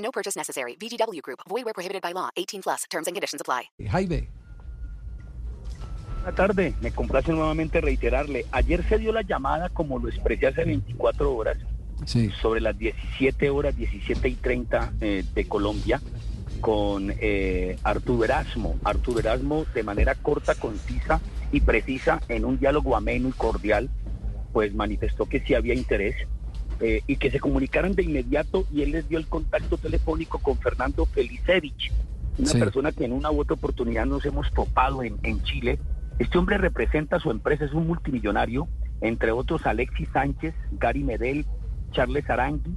No purchase necessary. VGW Group. Void where prohibited by law. 18 plus. Terms and conditions apply. Jaime. Buenas tardes, me complace nuevamente reiterarle. Ayer se dio la llamada, como lo expresé hace 24 horas, Sí. sobre las 17 horas, 17 y 30 eh, de Colombia, con eh, Arturo Erasmo. Arturo Erasmo, de manera corta, concisa y precisa, en un diálogo ameno y cordial, pues manifestó que sí había interés eh, y que se comunicaran de inmediato y él les dio el contacto telefónico con Fernando Felicevich, una Sí. persona que en una u otra oportunidad nos hemos topado en, en Chile. Este hombre representa a su empresa, es un multimillonario, entre otros Alexis Sánchez, Gary Medel, Charles Aranguis,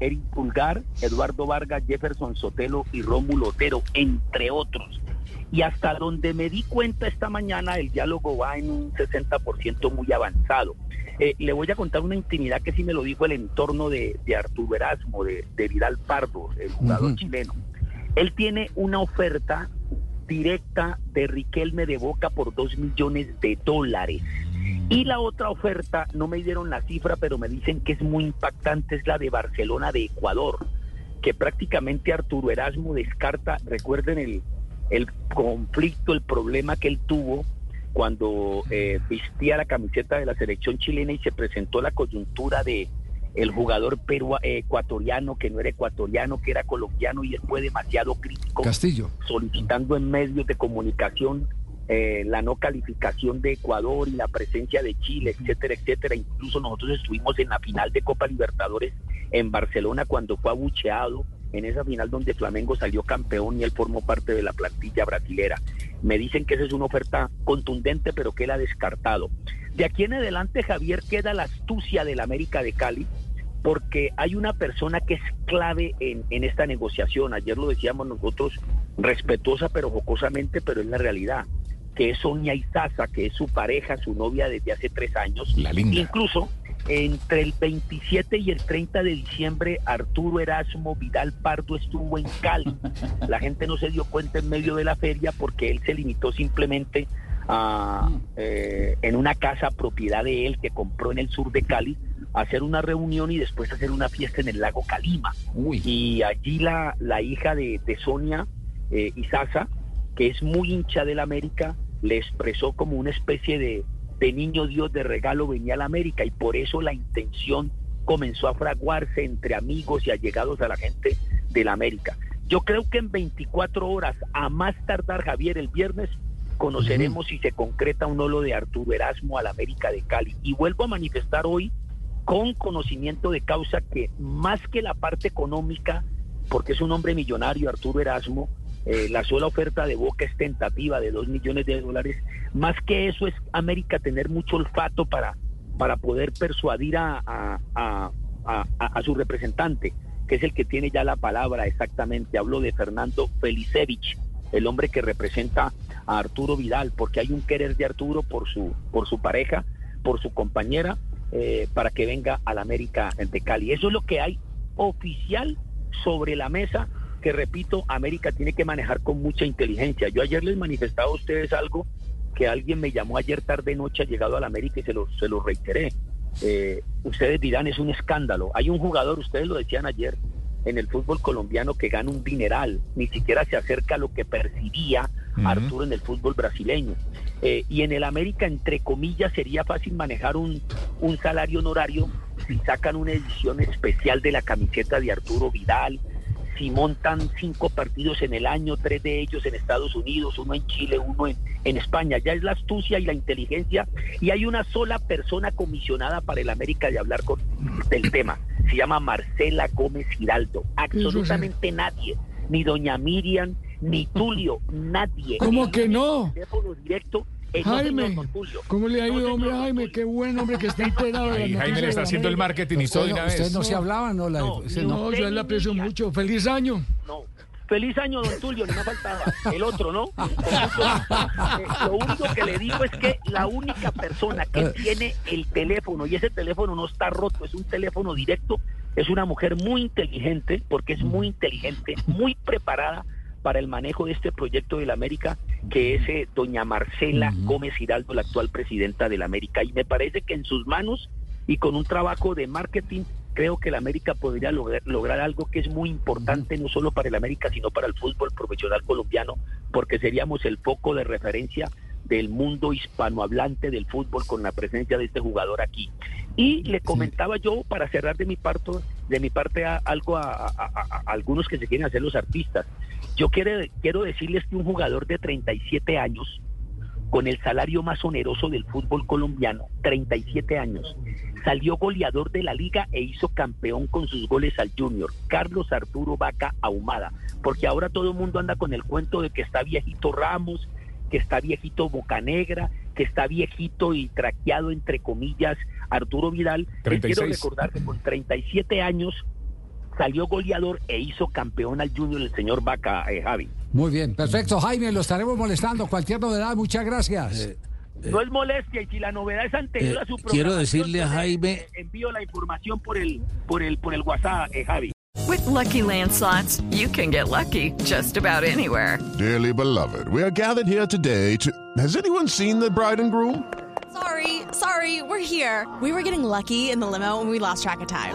Eric Pulgar, Eduardo Vargas, Jefferson Sotelo y Rómulo Otero, entre otros. Y hasta donde me di cuenta esta mañana, el diálogo va en un 60% muy avanzado. Eh, le voy a contar una intimidad que sí me lo dijo el entorno de, de Arturo Erasmo, de, de Vidal Pardo, el jugador chileno. Él tiene una oferta directa de Riquelme de Boca por 2 millones de dólares. Y la otra oferta, no me dieron la cifra, pero me dicen que es muy impactante, es la de Barcelona de Ecuador, que prácticamente Arturo Erasmo descarta, recuerden el, el conflicto, el problema que él tuvo cuando eh, vestía la camiseta de la selección chilena y se presentó la coyuntura de el jugador perua- eh, ecuatoriano que no era ecuatoriano, que era colombiano y él fue demasiado crítico Castillo. solicitando en medios de comunicación eh, la no calificación de Ecuador y la presencia de Chile, etcétera, etcétera. Incluso nosotros estuvimos en la final de Copa Libertadores en Barcelona cuando fue abucheado en esa final donde Flamengo salió campeón y él formó parte de la plantilla brasilera. Me dicen que esa es una oferta contundente, pero que él ha descartado. De aquí en adelante, Javier, queda la astucia del América de Cali, porque hay una persona que es clave en, en esta negociación. Ayer lo decíamos nosotros, respetuosa pero jocosamente, pero es la realidad, que es Sonia Izaza, que es su pareja, su novia desde hace tres años. La linda. Incluso entre el 27 y el 30 de diciembre, Arturo Erasmo Vidal Pardo estuvo en Cali. La gente no se dio cuenta en medio de la feria porque él se limitó simplemente a, eh, en una casa propiedad de él que compró en el sur de Cali, a hacer una reunión y después hacer una fiesta en el lago Calima. Uy. Y allí la, la hija de, de Sonia eh, Izaza, que es muy hincha del América, le expresó como una especie de, de niño Dios de regalo venía a la América y por eso la intención comenzó a fraguarse entre amigos y allegados a la gente de la América. Yo creo que en 24 horas, a más tardar Javier el viernes, conoceremos si se concreta o no lo de Arturo Erasmo a la América de Cali. Y vuelvo a manifestar hoy con conocimiento de causa que más que la parte económica, porque es un hombre millonario, Arturo Erasmo, eh, la sola oferta de Boca es tentativa de dos millones de dólares, más que eso es América tener mucho olfato para, para poder persuadir a, a, a, su representante, que es el que tiene ya la palabra exactamente. Hablo de Fernando Felicevich, el hombre que representa a Arturo Vidal, porque hay un querer de Arturo por su, por su pareja, por su compañera, eh, para que venga a la América de Cali. Eso es lo que hay oficial sobre la mesa que, repito, América tiene que manejar con mucha inteligencia. Yo ayer les manifestaba a ustedes algo que alguien me llamó ayer tarde noche, ha llegado a la América y se lo, se lo reiteré. Eh, ustedes dirán, es un escándalo. Hay un jugador, ustedes lo decían ayer, en el fútbol colombiano que gana un dineral, ni siquiera se acerca a lo que percibía. Arturo en el fútbol brasileño. Eh, y en el América, entre comillas, sería fácil manejar un, un salario honorario si sacan una edición especial de la camiseta de Arturo Vidal, si montan cinco partidos en el año, tres de ellos en Estados Unidos, uno en Chile, uno en, en España. Ya es la astucia y la inteligencia y hay una sola persona comisionada para el América de hablar con, del tema. Se llama Marcela Gómez Giraldo. Absolutamente nadie, ni doña Miriam, ni Tulio, nadie. ¿Cómo que no? Teléfono directo Eh, no, Jaime, señor, don Tulio. ¿cómo le ha No, ido, hombre, Jaime? Qué buen hombre que está enterado Jaime le está haciendo el marketing y todo de una Ustedes vez. no se hablaban, ¿no? La- No, ese- no. No, yo a él le aprecio mucho. ¡Feliz año! No. Feliz año, don Tulio, ni me faltaba. El otro, ¿no? Eh, lo único que le digo es que la única persona que tiene el teléfono, y ese teléfono no está roto, es un teléfono directo, es una mujer muy inteligente, porque es muy inteligente, muy preparada para el manejo de este proyecto de la América, que es doña Marcela Gómez Giraldo, la actual presidenta de la América. Y me parece que en sus manos y con un trabajo de marketing, creo que la América podría lograr, lograr algo que es muy importante, no solo para el América, sino para el fútbol profesional colombiano, porque seríamos el foco de referencia del mundo hispanohablante del fútbol con la presencia de este jugador aquí. Y le comentaba yo, para cerrar de mi parte, de mi parte a- algo a, a- a- a algunos que se quieren hacer los artistas. Yo quiero, quiero decirles que un jugador de 37 años, con el salario más oneroso del fútbol colombiano, 37 años, salió goleador de la liga e hizo campeón con sus goles al Junior, Carlos Arturo Vaca Ahumada, porque ahora todo el mundo anda con el cuento de que está viejito Ramos, que está viejito Bocanegra, que está viejito y traqueado entre comillas Arturo Vidal. Les quiero 36. recordar que con 37 años salió goleador e hizo campeón al Junior el señor Vaca, eh, Javi. Muy bien, perfecto. Jaime, lo estaremos molestando. Cualquier novedad, muchas gracias. No es molestia y si la novedad es anterior eh, a su quiero programación, decirle a Jaime- eh, envío la información por el por el por el WhatsApp, eh, Javi. With Lucky Land slots, you can get lucky just about anywhere. Dearly beloved, we are gathered here today to. Has anyone seen the bride and groom? Sorry, sorry, we're here. We were getting lucky in the limo and we lost track of time.